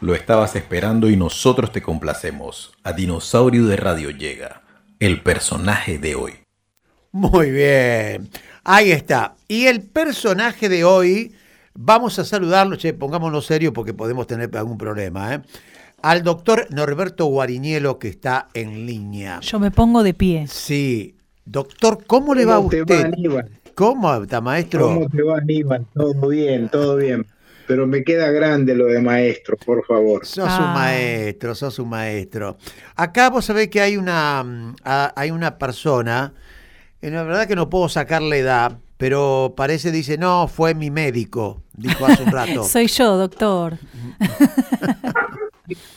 Lo estabas esperando y nosotros te complacemos. A Dinosaurio de Radio llega el personaje de hoy. Muy bien, ahí está. Y el personaje de hoy, vamos a saludarlo, che, pongámonos serio porque podemos tener algún problema, ¿eh? Al doctor Norberto Guariñelo que está en línea. Yo me pongo de pie. Sí. Doctor, ¿cómo le va a usted? Te va, Aníbal? ¿Cómo está, maestro? ¿Cómo te va, Aníbal? Todo bien, todo bien. Pero me queda grande lo de maestro, por favor. Sos un Ah. maestro, sos un maestro. Acá vos sabés que hay una, mm, a- hay una persona, y la verdad que no puedo sacarle edad, pero parece, dice, no, fue mi médico, dijo hace un rato. Soy yo, doctor.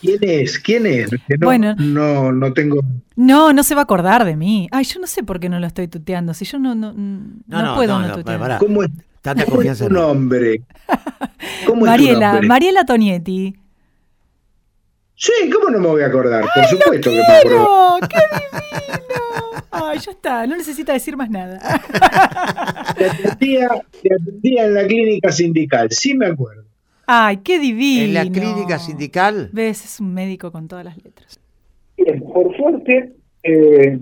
¿Quién es? ¿Quién es? No, Bueno. no, no tengo. No, no se va a acordar de mí. Ay, yo no sé por qué no lo estoy tuteando. Si yo no, no, no, No, no, puedo no, no, no, tutear. ¿Cómo es, Tanta cómo es confianza. tu no. nombre? ¿Cómo es tu Mariela, nombre? Mariela Tonietti. Sí, ¿cómo no me voy a acordar? Por supuesto que me acuerdo. ¡Oh, qué divino! Ay, ya está, no necesita decir más nada. Te atendía, te atendía en la clínica sindical, sí me acuerdo. Ay, qué divino. En la clínica sindical, Ves, es un médico con todas las letras. Bien, por suerte, eh,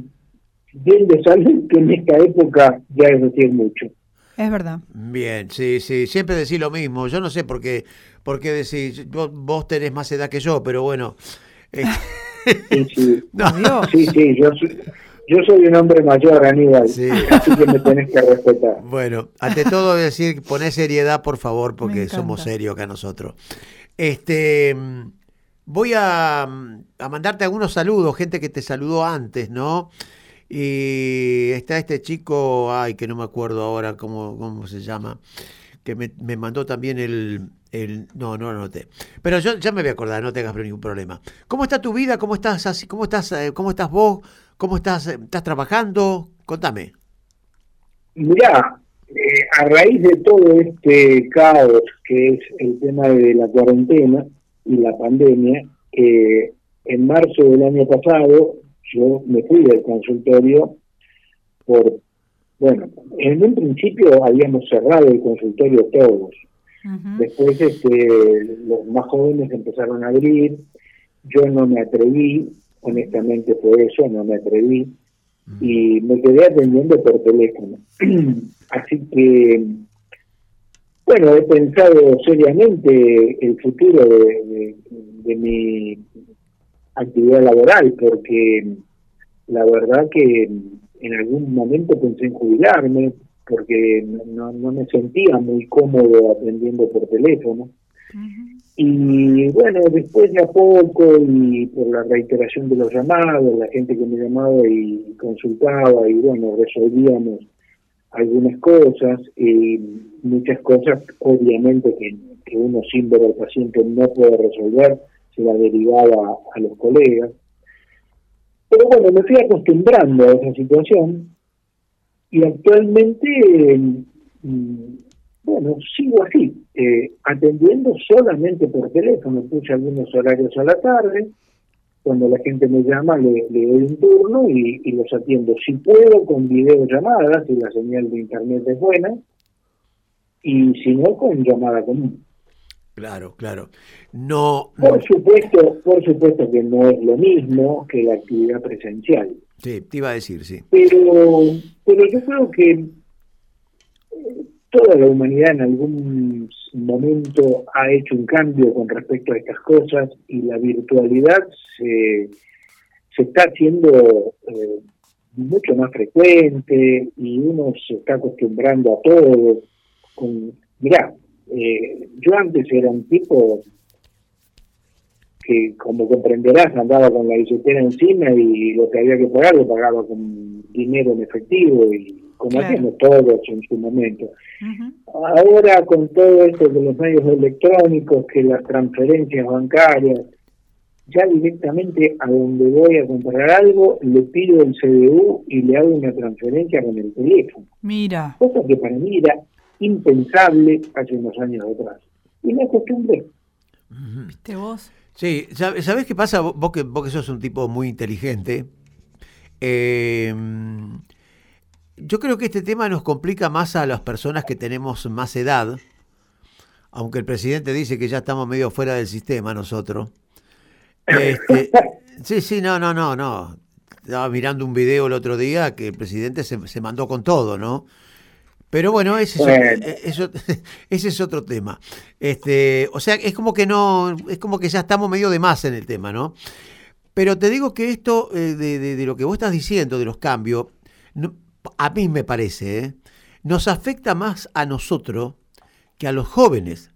bien de salud, que en esta época ya es decir mucho. Es verdad. bien, sí, sí, siempre decís lo mismo. Yo no sé por qué, por qué decís, vos, vos tenés más edad que yo, pero bueno. eh, Sí, sí, no, sí, sí, yo, soy, yo soy un hombre mayor, Aníbal, Sí. así que me tenés que respetar. Bueno, ante todo decir, poné seriedad, por favor, porque somos serios acá nosotros. Este, mm, voy a, mm, a mandarte algunos saludos, gente que te saludó antes, ¿no? Y está este chico, ay, que no me acuerdo ahora cómo, cómo se llama, que me, me mandó también el, el... No, no lo anoté. Pero yo ya me voy a acordar, no tengas ningún problema. ¿Cómo está tu vida? ¿Cómo estás así? ¿Cómo estás, eh, cómo estás vos? ¿Cómo estás, eh, estás trabajando? Contame. Mirá, eh, a raíz de todo este caos que es el tema de la cuarentena y la pandemia, eh, en marzo del año pasado yo me fui del consultorio por, bueno, en un principio habíamos cerrado el consultorio todos. Después este, los más jóvenes empezaron a abrir, yo no me atreví, honestamente fue eso, no me atreví, y me quedé atendiendo por teléfono. Así que, bueno, he pensado seriamente el futuro de, de- de mi actividad laboral, porque la verdad que en algún momento pensé en jubilarme, porque no, no me sentía muy cómodo atendiendo por teléfono. Y bueno, después de a poco y por la reiteración de los llamados, la gente que me llamaba y consultaba y bueno, resolvíamos algunas cosas, y muchas cosas obviamente que, que uno sin ver al paciente no puede resolver, la derivaba a los colegas. Pero bueno, me fui acostumbrando a esa situación y actualmente, mm, bueno, sigo así, eh, atendiendo solamente por teléfono, puse algunos horarios a la tarde, cuando la gente me llama le, le doy un turno y, y los atiendo. Si puedo con videollamadas, si la señal de internet es buena, y si no, con llamada común. Claro, claro. No, Por supuesto, por supuesto que no es lo mismo que la actividad presencial. sí, te iba a decir, sí. pero pero yo creo que eh, toda la humanidad en algún momento ha hecho un cambio con respecto a estas cosas y la virtualidad se, se está haciendo eh, mucho más frecuente y uno se está acostumbrando a todo. Con, mirá, eh, yo antes era un tipo que como comprenderás andaba con la billetera encima y lo que había que pagar lo pagaba con dinero en efectivo y como Claro. hacemos todos en su momento. Ahora con todo esto de los medios electrónicos, que las transferencias bancarias, ya directamente a donde voy a comprar algo, le pido el CDU y le hago una transferencia con el teléfono. Mira. Cosa que para mí era impensable hace unos años atrás. Y me acostumbré. ¿Viste vos? Sí, ¿sab- ¿sabés qué pasa? Vos vos que, vos que sos un tipo muy inteligente, eh, yo creo que este tema nos complica más a las personas que tenemos más edad, aunque el presidente dice que ya estamos medio fuera del sistema nosotros. Este, sí, sí, no, no, no, no. Estaba mirando un video el otro día que el presidente se, se mandó con todo, ¿no? Pero bueno, ese es, Bueno. eh, eso- ese es otro tema. Este, o sea, es como que no, es como que ya estamos medio de más en el tema, ¿no? Pero te digo que esto eh, de, de- de lo que vos estás diciendo, de los cambios, no- a mí me parece, ¿eh? nos afecta más a nosotros que a los jóvenes.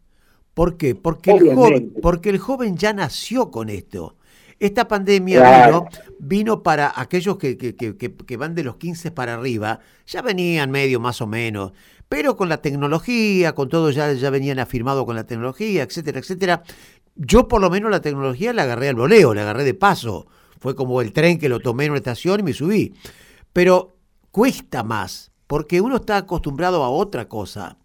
¿Por qué? Porque el, joven, porque el joven ya nació con esto. Esta pandemia Claro. vino, vino para aquellos que, que- que- que- que van de los 15 para arriba, ya venían medio más o menos, pero con la tecnología, con todo ya, ya venían afirmados con la tecnología, etcétera, etcétera. Yo por lo menos la tecnología la agarré al voleo, la agarré de paso. Fue como el tren que lo tomé en una estación y me subí. Pero cuesta más, porque uno está acostumbrado a otra cosa,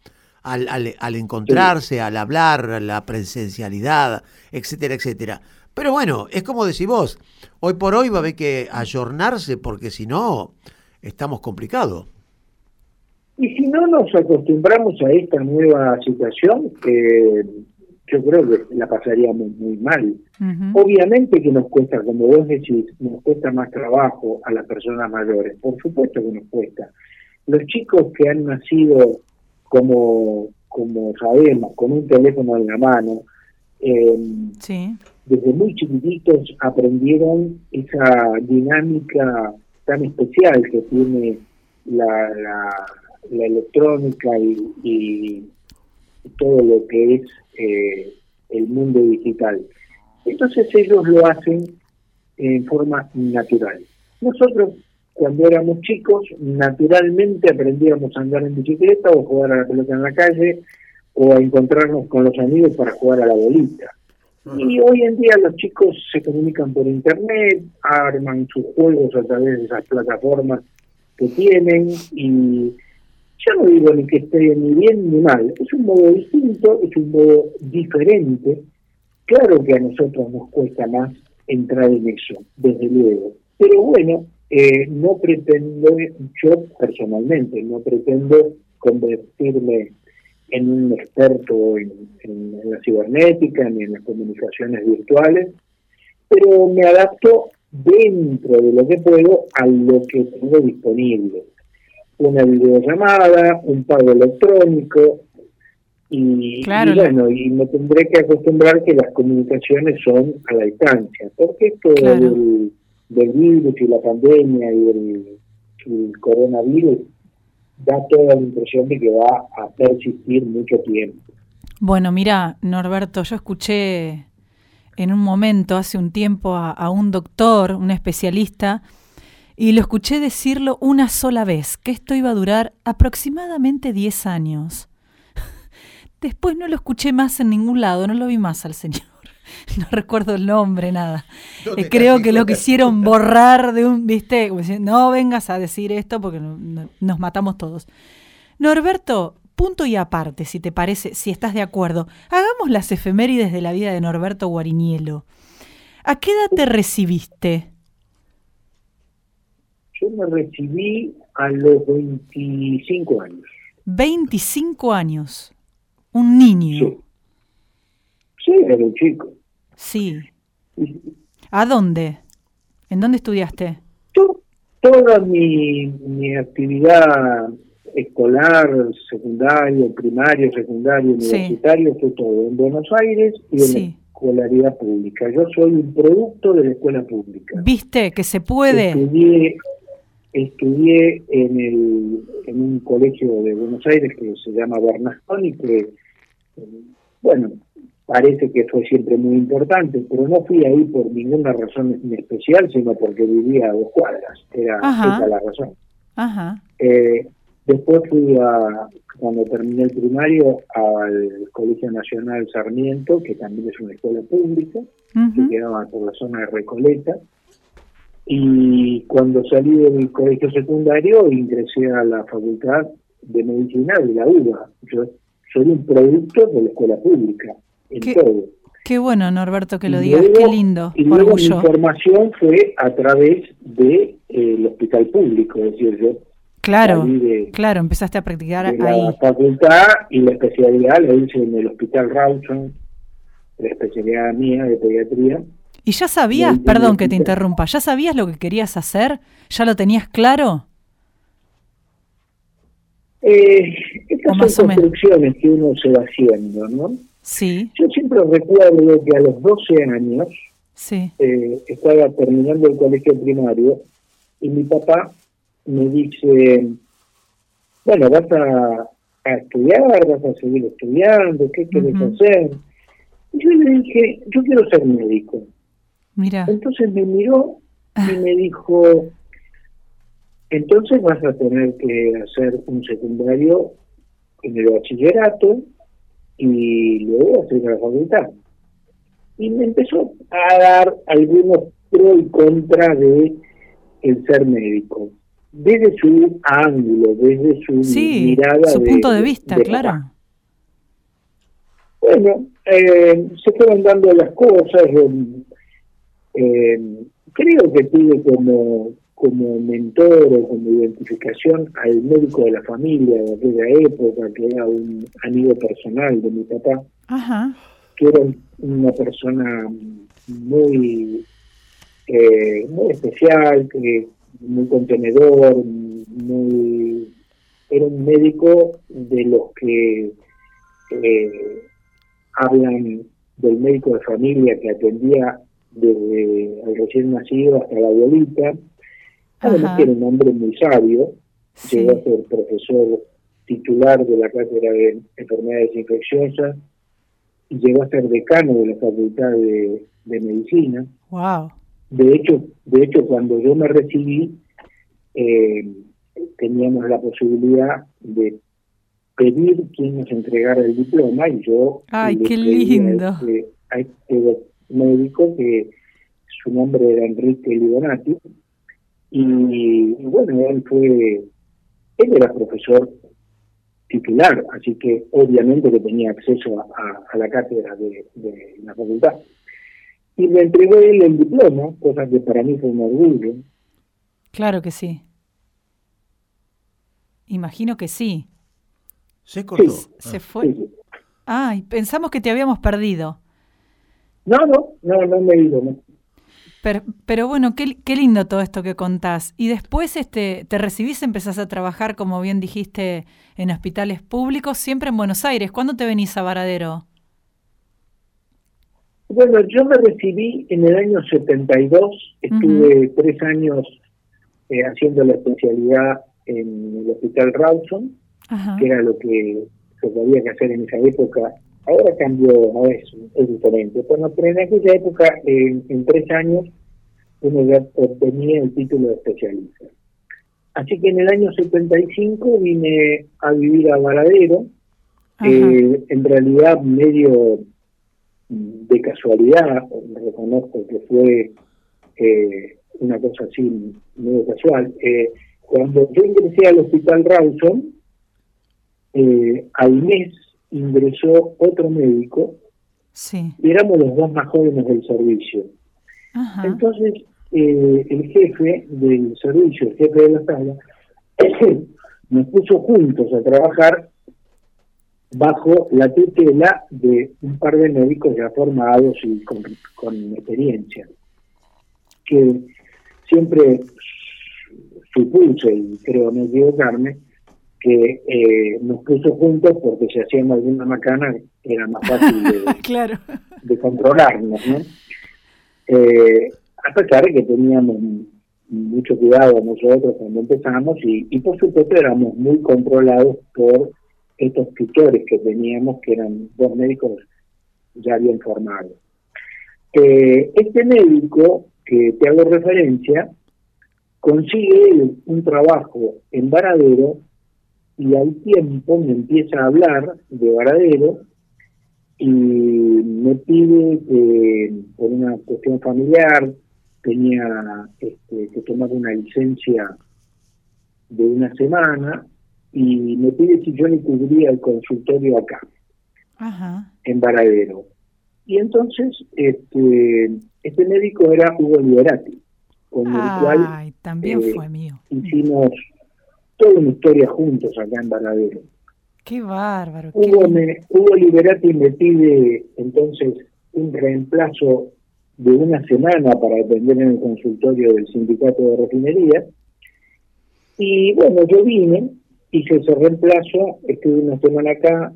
al, al- al encontrarse, al hablar, a la presencialidad, etcétera, etcétera. Pero bueno, es como decís vos, hoy por hoy va a haber que ayornarse porque si no, estamos complicados. Y si no nos acostumbramos a esta nueva situación, eh, yo creo que la pasaríamos muy mal. Obviamente que nos cuesta, como vos decís, nos cuesta más trabajo a las personas mayores, por supuesto que nos cuesta. Los chicos que han nacido, como, como sabemos, con un teléfono en la mano, eh, Sí. Desde muy chiquititos aprendieron esa dinámica tan especial que tiene la, la, electrónica y, y todo lo que es eh, el mundo digital. Entonces ellos lo hacen en forma natural. Nosotros, cuando éramos chicos, naturalmente aprendíamos a andar en bicicleta o jugar a la pelota en la calle o a encontrarnos con los amigos para jugar a la bolita. Y hoy en día los chicos se comunican por internet, arman sus juegos a través de esas plataformas que tienen y yo no digo ni que esté ni bien ni mal, es un modo distinto, es un modo diferente. Claro que a nosotros nos cuesta más entrar en eso, desde luego. Pero bueno, eh, no pretendo, yo personalmente, no pretendo convertirme en un experto en, en- en la cibernética ni en las comunicaciones virtuales, pero me adapto dentro de lo que puedo a lo que tengo disponible. Una videollamada, un pago electrónico, y, Claro, y la- bueno, y me tendré que acostumbrar que las comunicaciones son a la distancia, porque esto Claro. del, del virus y la pandemia y el, el coronavirus da toda la impresión de que va a persistir mucho tiempo. Bueno, mira, Norberto, yo escuché en un momento, hace un tiempo, a, un doctor, un especialista, y lo escuché decirlo una sola vez, que esto iba a durar aproximadamente 10 años. Después no lo escuché más en ningún lado, no lo vi más al señor. No recuerdo el nombre, nada. ¿Dónde Eh, creo que lo quisieron borrar de un, viste, no vengas a decir esto porque no- no- nos matamos todos. Norberto, punto y aparte, si te parece, si estás de acuerdo, hagamos las efemérides de la vida de Norberto Guarinielo. ¿A qué edad te recibiste? Yo me recibí a los 25 años. 25 años. Un niño. Sí. Sí, era un chico. Sí. ¿A dónde? ¿En dónde estudiaste? to- toda mi, mi actividad escolar, secundario, primario, secundario, Sí. universitario, fue todo en Buenos Aires y en Sí. la escolaridad pública. Yo soy un producto de la escuela pública. ¿Viste que se puede? Estudié, estudié en, el, en un colegio de Buenos Aires que se llama Bernasconi, que, eh, bueno, parece que fue siempre muy importante, pero no fui ahí por ninguna razón en especial, sino porque vivía a dos cuadras. Era Ajá. esa la razón. Ajá. Eh, después fui a, cuando terminé el primario, al Colegio Nacional Sarmiento, que también es una escuela pública, que quedaba por la zona de Recoleta. Y cuando salí del colegio secundario, ingresé a la Facultad de Medicina de la UBA. Yo soy un producto de la escuela pública, en ¿Qué? todo. Qué bueno, Norberto, que lo digas. luego- Qué lindo. Y luego mi Orgullo. formación fue a través del de, eh, el hospital público, es decir, yo Claro, de, claro, empezaste a practicar de la ahí. facultad y la especialidad la hice en el Hospital Rawson, la especialidad mía de pediatría. ¿Y ya sabías, perdón que te interrumpa, ya sabías lo que querías hacer? ¿Ya lo tenías claro? Eh, estas O son construcciones que uno se va haciendo, ¿no? Sí, Yo siempre recuerdo que a los 12 años sí. eh, estaba terminando el colegio primario y mi papá me dice, bueno, vas a, a estudiar, vas a seguir estudiando, ¿qué quieres hacer? Y yo le dije, yo quiero ser médico. Mira, Entonces me miró y me dijo, entonces vas a tener que hacer un secundario en el bachillerato y luego hacer la facultad. Y me empezó a dar algunos pros y contras de el ser médico, desde su ángulo, desde su sí, mirada su de- punto de vista, de claro. papá. Bueno, eh, se fueron dando las cosas. eh, creo que tuve como, como mentor o como identificación al médico de la familia de aquella época, que era un amigo personal de mi papá, Ajá, que era una persona muy, eh, muy especial, que muy contenedor, muy era un médico de los que eh, hablan del médico de familia que atendía desde el recién nacido hasta la abuelita. Además que era un hombre muy sabio, sí. llegó a ser profesor titular de la cátedra de enfermedades infecciosas y llegó a ser decano de la facultad de, de medicina. Wow. De hecho, de hecho cuando yo me recibí, eh, teníamos la posibilidad de pedir quién nos entregara el diploma y yo Ay, qué lindo. A este, a este médico que su nombre era Enrique Libonati y, y bueno, él fue, él era profesor titular, así que obviamente que tenía acceso a, a- a la cátedra de, de la facultad. Y me entregó él el diploma, cosa que para mí fue un orgullo. Claro que sí. Imagino que sí. Se cortó. Sí. Se fue. Sí, sí. Ay, pensamos que te habíamos perdido. No, no, no, no me he ido, no. Pero, pero bueno, qué, qué lindo todo esto que contás. Y después este, te recibís, empezás a trabajar, como bien dijiste, en hospitales públicos, siempre en Buenos Aires. ¿Cuándo te venís a Varadero? Bueno, yo me recibí en el año 72, estuve tres años eh, haciendo la especialidad en el Hospital Rawson, que era lo que se que hacer en esa época. Ahora cambió, ahora es, es diferente. Bueno, pero en aquella época, en, en tres años, uno ya obtenía el título de especialista. Así que en el año 75 vine a vivir a Varadero, eh, en realidad medio de casualidad, reconozco que fue eh, una cosa así medio casual. Eh, cuando yo ingresé al hospital Rawson, al mes ingresó otro médico Sí. y éramos los dos más jóvenes del servicio. Ajá. Entonces, eh, el jefe del servicio, el jefe de la sala, nos puso juntos a trabajar bajo la tutela de un par de médicos ya formados y con, con experiencia, que siempre supuse, y creo no equivocarme, que eh, nos puso juntos porque si hacíamos alguna macana era más fácil de, Claro. de controlarnos, ¿no? Eh, a pesar de que teníamos mucho cuidado nosotros cuando empezamos y, y por supuesto éramos muy controlados por estos tutores que teníamos, que eran dos médicos ya bien formados. Eh, este médico que te hago referencia consigue un trabajo en Varadero y al tiempo me empieza a hablar de Varadero y me pide que por una cuestión familiar tenía este, que tomar una licencia de una semana y me pide si yo le cubría el consultorio acá, Ajá. en Varadero. Y entonces este, este médico era Hugo Liberati, con el cual también eh, fue mío. hicimos toda una historia juntos acá en Varadero. Qué bárbaro. qué Hugo, lindo. me, Hugo Liberati me pide entonces un reemplazo de una semana para atender en el consultorio del sindicato de refinería. Y bueno, yo vine, hice ese reemplazo, estuve una semana acá,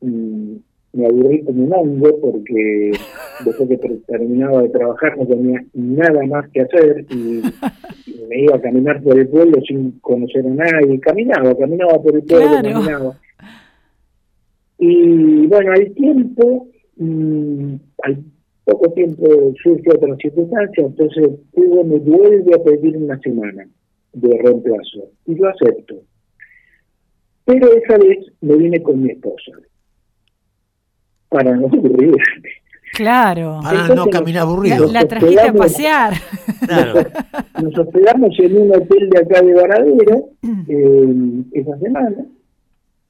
mm, me aburrí como un hongo porque después que ter- terminaba de trabajar no tenía nada más que hacer y, y me iba a caminar por el pueblo sin conocer a nadie. Caminaba, caminaba por el pueblo, Claro. caminaba. Y bueno, al tiempo, mm, al poco tiempo surge otra circunstancia, entonces Hugo me vuelve a pedir una semana de reemplazo y yo acepto. Pero esa vez me vine con mi esposa para no aburrir. Claro. Para Entonces no caminar La, aburrido. la trajiste a pasear. Claro. Nos hospedamos en un hotel de acá de Varadero eh, esa semana.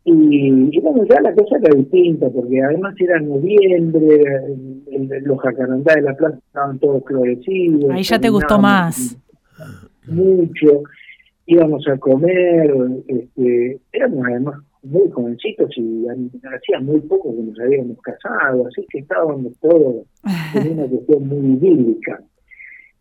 Y, y bueno, ya la cosa era distinta, porque además era noviembre, el- el- los jacarandá de la plaza estaban todos florecidos. Ahí ya te gustó más. Mucho, íbamos a comer, este, éramos además muy jovencitos y hacía muy poco que nos habíamos casado, así que estábamos todos en una cuestión muy idílica.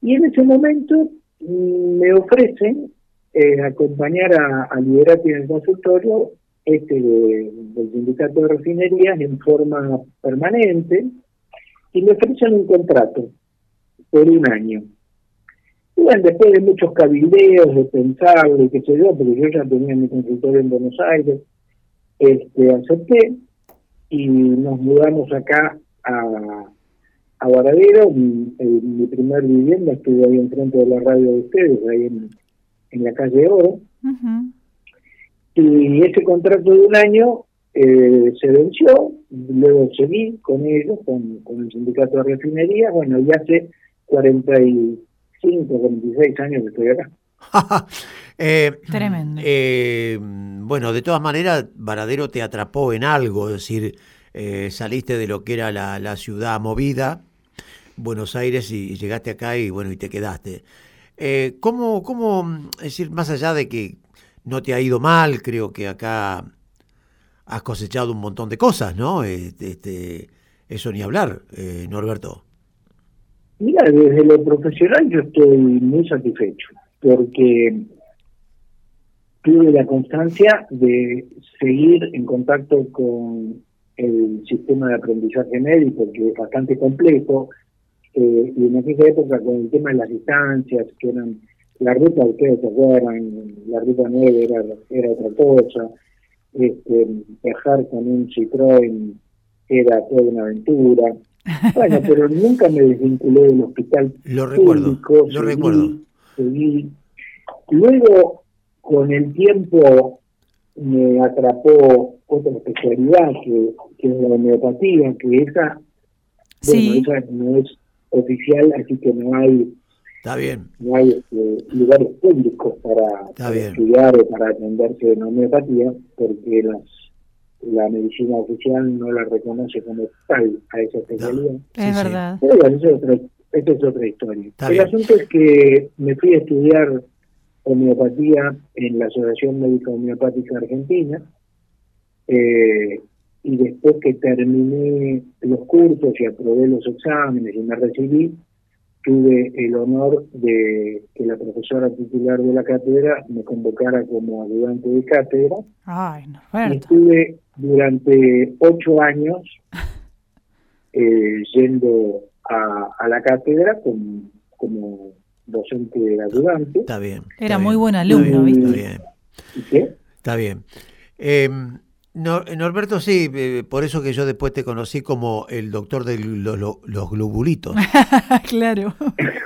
Y en ese momento mm, me ofrecen eh, acompañar a, a Liberati en el consultorio este de- del sindicato de refinerías en forma permanente y me ofrecen un contrato por un año. Y bueno, después de muchos cabildeos, de pensarlo y qué sé yo, porque yo ya tenía mi consultorio en Buenos Aires, este, acepté y nos mudamos acá a, a Varadero. Mi, eh, mi primer vivienda estuvo ahí enfrente de la radio de ustedes, ahí en, en la calle Oro. Y ese contrato de un año eh, se venció, luego seguí con ellos, con, con el sindicato de refinería, bueno, y hace 45, 46 años que estoy acá. Eh, Tremendo. eh, bueno, de todas maneras, Varadero te atrapó en algo, es decir, eh, saliste de lo que era la, la ciudad movida, Buenos Aires, y, y llegaste acá y bueno, y te quedaste. Eh, ¿cómo, ¿Cómo, es decir, más allá de que no te ha ido mal, creo que acá has cosechado un montón de cosas, ¿no? Este, este, eso ni hablar, eh, Norberto. Mira, desde lo profesional yo estoy muy satisfecho, porque tuve la constancia de seguir en contacto con el sistema de aprendizaje médico, que es bastante complejo, eh, y en aquella época con el tema de las distancias, que eran la ruta, ustedes se acuerdan, la ruta 9 era, era otra cosa, este, viajar con un Citroën era toda una aventura. Bueno, pero nunca me desvinculé del hospital Lo recuerdo, lo recuerdo. Seguí. Luego, con el tiempo, me atrapó otra especialidad que, que es la homeopatía, que esa, Sí. bueno, esa no es oficial, así que no hay Está bien, no hay este, lugares públicos para, estudiar o para atenderse en homeopatía, porque las, la medicina oficial no la reconoce como tal a esa especialidad. Es sí. verdad. Pero bueno, esa es otra, esa es otra historia. Está El bien. asunto es que me fui a estudiar homeopatía en la Asociación Médica Homeopática Argentina, eh, y después que terminé los cursos y aprobé los exámenes y me recibí, tuve el honor de que la profesora titular de la cátedra me convocara como ayudante de cátedra Ay, y Norberto. estuve durante ocho años eh, yendo a, a la cátedra como, como docente ayudante. está bien. Era muy bien, buen está alumno, bien, ¿viste? Está bien. ¿Y qué? Está bien. Eh, Nor- Norberto, sí, eh, por eso que yo después te conocí como el doctor de lo- lo- los globulitos. claro.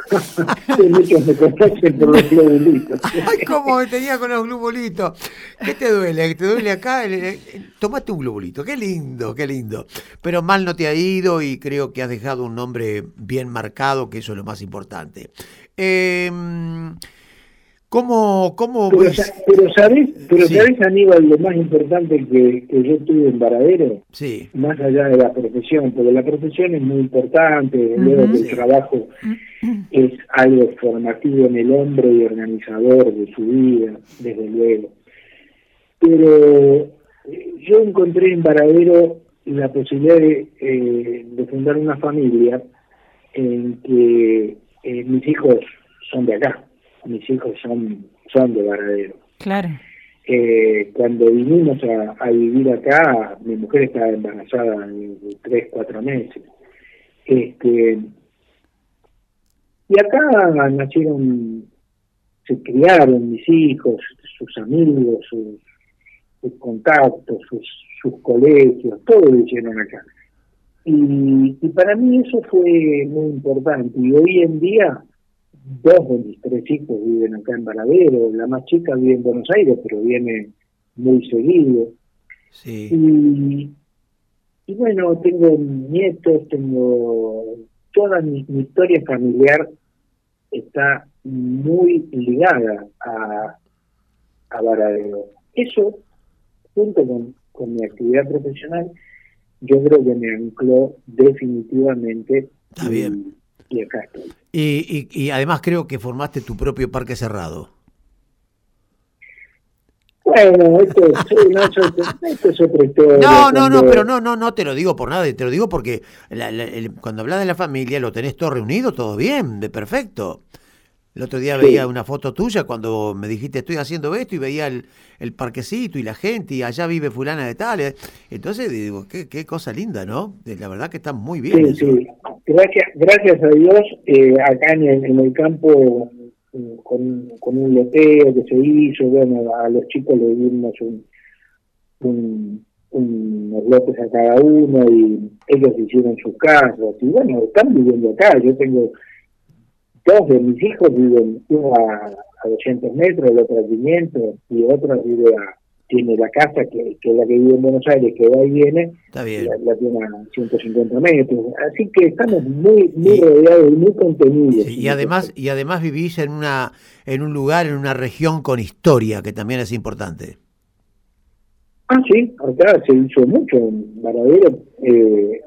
Sí, muchos me conocen por los globulitos. Ay, cómo me tenía con los globulitos. ¿Qué te duele? ¿Te duele acá? Eh, eh, Tomate un globulito. Qué lindo, qué lindo. Pero mal no te ha ido y creo que has dejado un nombre bien marcado, que eso es lo más importante. Eh, ¿Cómo, cómo Pero, sa- pero sabes, pero Sí. sabes Aníbal, lo más importante que, que yo tuve en Varadero, Sí, más allá de la profesión, porque la profesión es muy importante, desde luego que el trabajo es algo formativo en el hombre y organizador de su vida, desde luego. pero eh, yo encontré en Varadero la posibilidad de, eh, de fundar una familia en que eh, mis hijos son de acá, mis hijos son, son de Varadero. Claro. Eh, cuando vinimos a, a, vivir acá, mi mujer estaba embarazada de tres, cuatro meses. Este, y acá nacieron, se criaron mis hijos, sus amigos, sus, sus contactos, sus, sus colegios, todo lo hicieron acá. Y, y para mí eso fue muy importante. Y hoy en día, dos de mis tres hijos viven acá en Varadero. La más chica vive en Buenos Aires, pero viene muy seguido. Sí. Y, y bueno, tengo nietos, tengo toda mi, mi historia familiar está muy ligada a, a Varadero. Eso, junto con, con mi actividad profesional, yo creo que me ancló definitivamente Está bien. y, y. Y, y, y además creo que formaste tu propio parque cerrado. Bueno, esto, sí, no, esto es otra historia. No, no, no, pero no, no, no te lo digo por nada, te lo digo porque la- la- el- cuando hablas de la familia lo tenés todo reunido, todo bien, de perfecto. El otro día Sí. veía una foto tuya cuando me dijiste estoy haciendo esto y veía el, el parquecito y la gente y allá vive fulana de tal. eh. Entonces digo, qué, qué cosa linda, ¿no? Eh, La verdad que está muy bien. Sí, eso. sí. Gracias, gracias a Dios, eh, acá en el, en el campo, eh, con, con un loteo que se hizo, bueno, a los chicos le dimos un, un- unos lotes a cada uno y ellos hicieron sus casas. Y bueno, están viviendo acá. Yo tengo dos de mis hijos, viven uno a, a 200 metros, el otro a 500 y otro vive a, tiene la casa que, que es la que vive en Buenos Aires, que va y viene, Está bien. la, la tiene a 150 metros. Así que estamos muy muy Y- rodeados y muy contenidos. Y además, y además vivís en una, en un lugar, en una región con historia, que también es importante. Ah, sí, acá se hizo mucho en Varadero. Eh,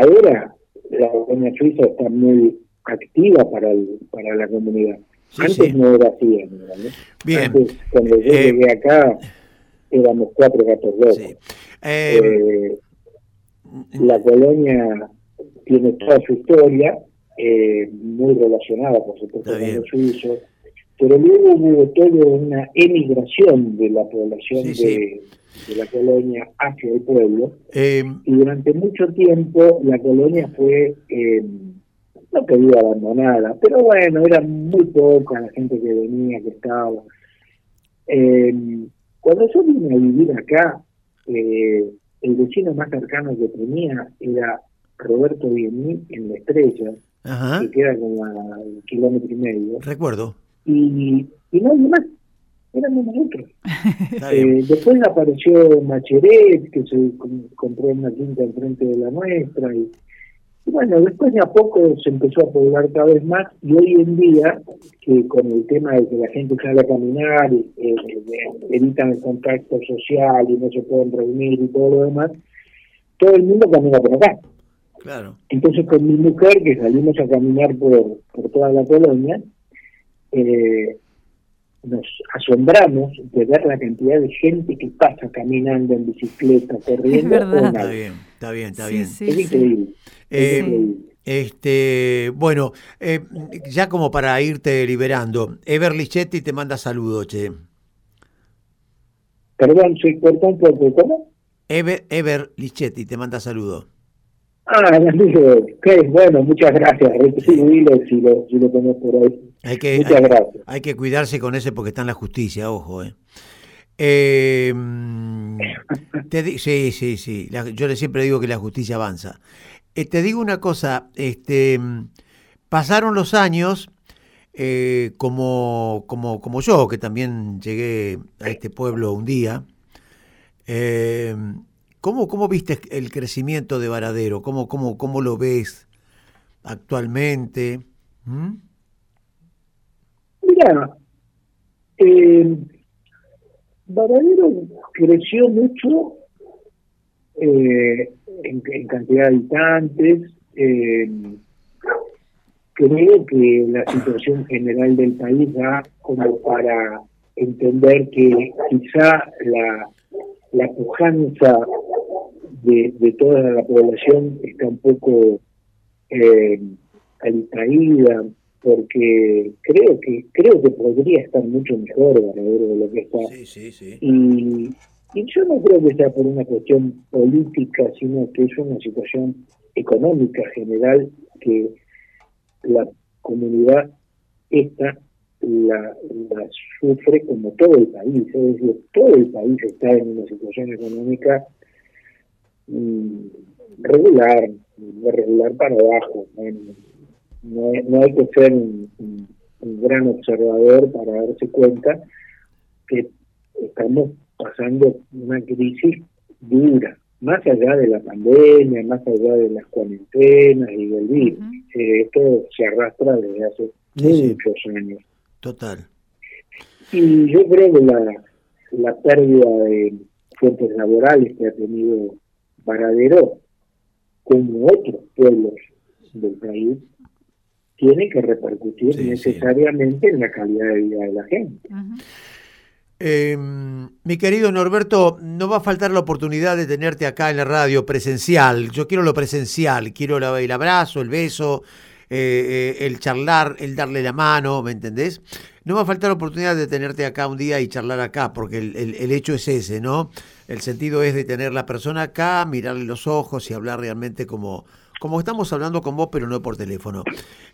ahora la colonia suiza está muy activa para el, para la comunidad. Sí, Antes sí. no era así. ¿no? Bien. Antes, cuando yo Eh, llegué acá, éramos cuatro gatos locos. Sí. Eh, Eh, la colonia tiene toda su historia, muy relacionada, por supuesto, con los suizos, pero luego hubo toda una emigración de la población de, de la colonia hacia el pueblo, y durante mucho tiempo la colonia fue, no te digo abandonada, pero bueno, era muy poca la gente que venía, que estaba. Eh, cuando yo vine a vivir acá, eh, el vecino más cercano que tenía era Roberto Biení en La Estrella, ajá, que queda como a un kilómetro y medio, recuerdo. y, y nadie más, éramos nosotros. Eh, después apareció Macheret, que se com- compró una quinta enfrente de la nuestra. Y, y bueno, después de a poco se empezó a poblar cada vez más. Y hoy en día, que con el tema de que la gente sale a caminar, y, eh, eh, evitan el contacto social y no se pueden reunir y todo lo demás, todo el mundo camina por acá. Claro. Entonces con mi mujer, que salimos a caminar por, por toda la colonia, eh, nos asombramos de ver la cantidad de gente que pasa caminando en bicicleta, corriendo. verdad. o Está bien, está bien, está Sí, bien. sí, es sí. increíble. es Eh, increíble. Este, bueno, eh, ya como para irte liberando, Ever Lichetti te manda saludos, che. Perdón, se cortó un poco. ¿Cómo? Ever, Ever Lichetti te manda saludos. Ah, amigo. Ok, bueno, muchas gracias. Retribuilo si lo, si lo tenés por ahí. Hay que, Muchas hay, gracias. hay que cuidarse con ese porque está en la justicia, ojo, eh. Eh, te di- sí, sí, sí. la- yo le siempre digo que la justicia avanza. Eh, te digo una cosa, este, pasaron los años, eh, como, como, como yo, que también llegué a este pueblo un día. Eh, ¿cómo, ¿Cómo viste el crecimiento de Varadero? ¿Cómo, cómo, cómo lo ves actualmente? ¿Mm? Mira, eh, Varadero creció mucho eh, en, cantidad de habitantes. eh, creo que la situación general del país da como para entender que quizá la, la pujanza de, de toda la población está un poco eh, porque creo que creo que podría estar mucho mejor Varadero de lo que está. Sí, sí, sí. Y, y yo no creo que sea por una cuestión política, sino que es una situación económica general que la comunidad esta la, la sufre como todo el país, es decir, todo el país está en una situación económica mm, regular, regular para abajo. ¿no? No, no hay que ser un, un- un gran observador para darse cuenta que estamos pasando una crisis dura, más allá de la pandemia, más allá de las cuarentenas y del virus. Eh, esto se arrastra desde hace Sí, sí. muchos años. Total. Y yo creo que la, la pérdida de fuentes laborales que ha tenido Varadero, como otros pueblos del país, tiene que repercutir Sí, sí. necesariamente en la calidad de vida de la gente. Eh, mi querido Norberto, no va a faltar la oportunidad de tenerte acá en la radio presencial. Yo quiero lo presencial, quiero el abrazo, el beso, eh, eh, el charlar, el darle la mano, ¿me entendés? No va a faltar la oportunidad de tenerte acá un día y charlar acá, porque el, el- el hecho es ese, ¿no? El sentido es de tener la persona acá, mirarle los ojos y hablar realmente como, como estamos hablando con vos, pero no por teléfono.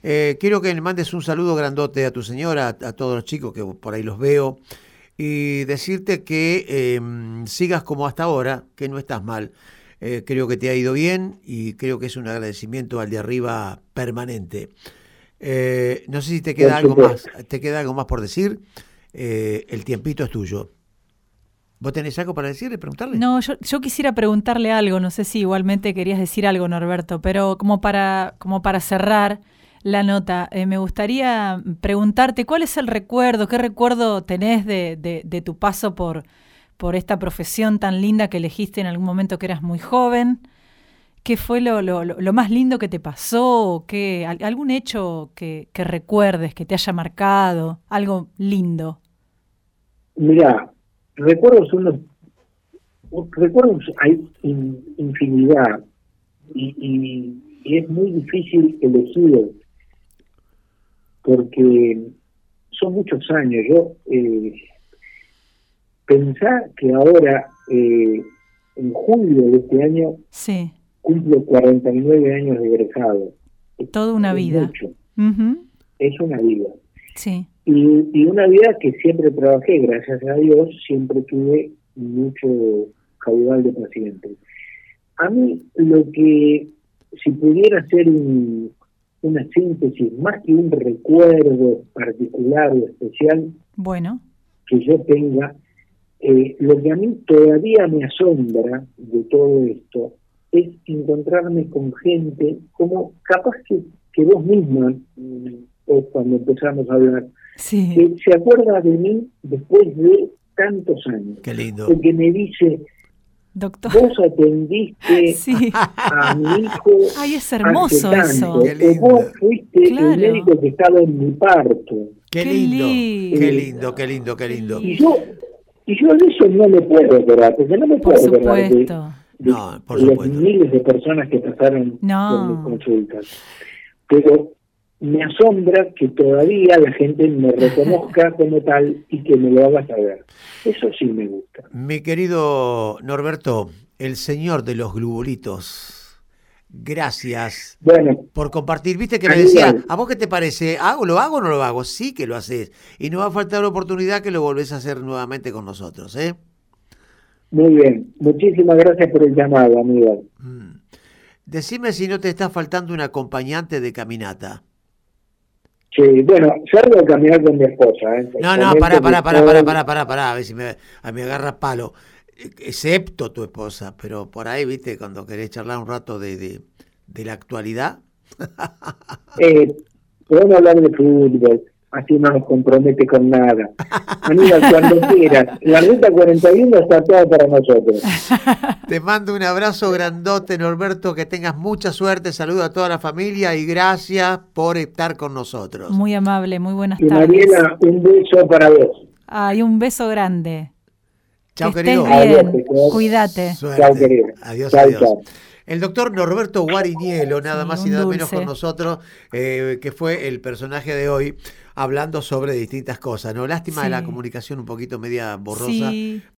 Eh, quiero que le mandes un saludo grandote a tu señora, a, a todos los chicos que por ahí los veo y decirte que eh, sigas como hasta ahora, que no estás mal. Eh, creo que te ha ido bien y creo que es un agradecimiento al de arriba permanente. Eh, no sé si te queda algo más, te queda algo más por decir. El tiempito es tuyo. ¿Vos tenés algo para decirle, preguntarle? No, yo, yo quisiera preguntarle algo, no sé si igualmente querías decir algo, Norberto, pero como para, como para cerrar la nota, eh, me gustaría preguntarte cuál es el recuerdo, qué recuerdo tenés de, de- de tu paso por, por esta profesión tan linda que elegiste en algún momento que eras muy joven. ¿Qué fue lo, lo- lo- más lindo que te pasó? ¿Qué, al- ¿Algún hecho que, que recuerdes, que te haya marcado? Algo lindo. Mira, recuerdos unos recuerdos hay in- infinidad y, y- y es muy difícil elegir porque son muchos años. Yo eh, pensar que ahora eh, en julio de este año Sí, cumplo 49 años de egresado. Es- toda una es vida. mucho, es una vida. Sí. Y, y una vida que siempre trabajé, gracias a Dios, siempre tuve mucho caudal de pacientes. A mí lo que, si pudiera hacer un- una síntesis, más que un recuerdo particular o especial Bueno, que yo tenga, eh, lo que a mí todavía me asombra de todo esto es encontrarme con gente como capaz que, que vos misma, mm, o cuando empezamos a hablar, sí. que se acuerda de mí después de tantos años. Qué lindo. Porque me dice, Doctor. vos atendiste Sí. a mi hijo Ay, es hermoso tanto, eso. Qué vos fuiste Claro. el médico que estaba en mi parto. Qué Qué lindo. lindo. Qué lindo, qué lindo, qué lindo. Y yo, y yo de eso no me puedo acordar, porque no me Por puedo acordar de, supuesto. de No, por las supuesto. miles de personas que pasaron No. por mis consultas. Pero me asombra que todavía la gente me reconozca como tal y que me lo haga saber. Eso sí me gusta. Mi querido Norberto, el señor de los globulitos, gracias Bueno, por compartir. Viste que me decía, ¿a vos qué te parece? ¿Hago, ¿Lo hago o no lo hago? Sí que lo haces. Y no va a faltar la oportunidad que lo volvés a hacer nuevamente con nosotros, ¿eh? muy bien. Muchísimas gracias por el llamado, amigo. Mm. Decime si no te está faltando un acompañante de caminata. Sí, bueno, salgo a caminar con mi esposa. ¿eh? No, no, pará, pará, pará, pará, pará, pará, pará, a ver si me, a me agarra palo. Excepto tu esposa, pero por ahí, viste, cuando querés charlar un rato de, de, de la actualidad. Eh, podemos hablar de fútbol, así no nos compromete con nada. Aníbal, cuando quieras, la ruta 41 está toda para nosotros. Te mando un abrazo grandote, Norberto, que tengas mucha suerte, saludo a toda la familia y gracias por estar con nosotros. Muy amable, muy buenas y tardes. Mariela, un beso para vos. Ay, un beso grande. Chao, querido. Bien. Adiós, Cuídate. Chao, querido. Adiós, chau, adiós. El doctor Norberto Guarinielo, nada más y nada menos con nosotros, eh, que fue el personaje de hoy hablando sobre distintas cosas, ¿no? Lástima de la comunicación un poquito media borrosa, sí.